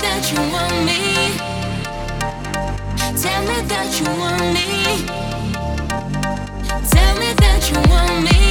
that you want me. Tell me that you want me. Tell me that you want me.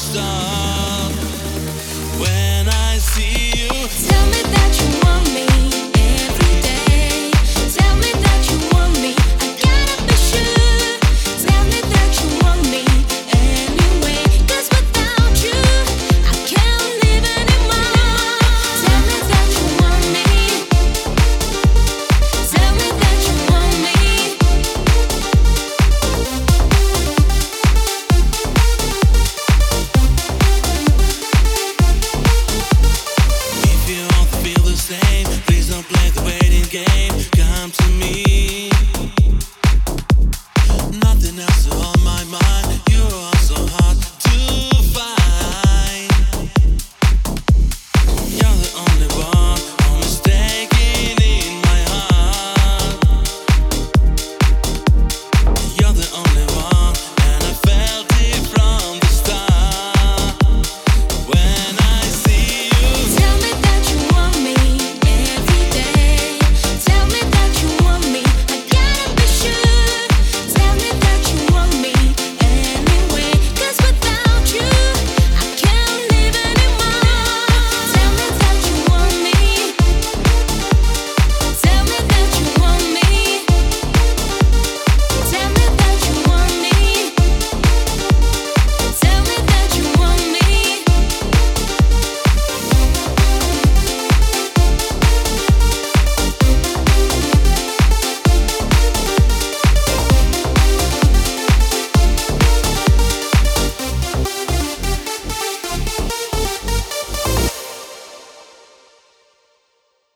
Stop. me.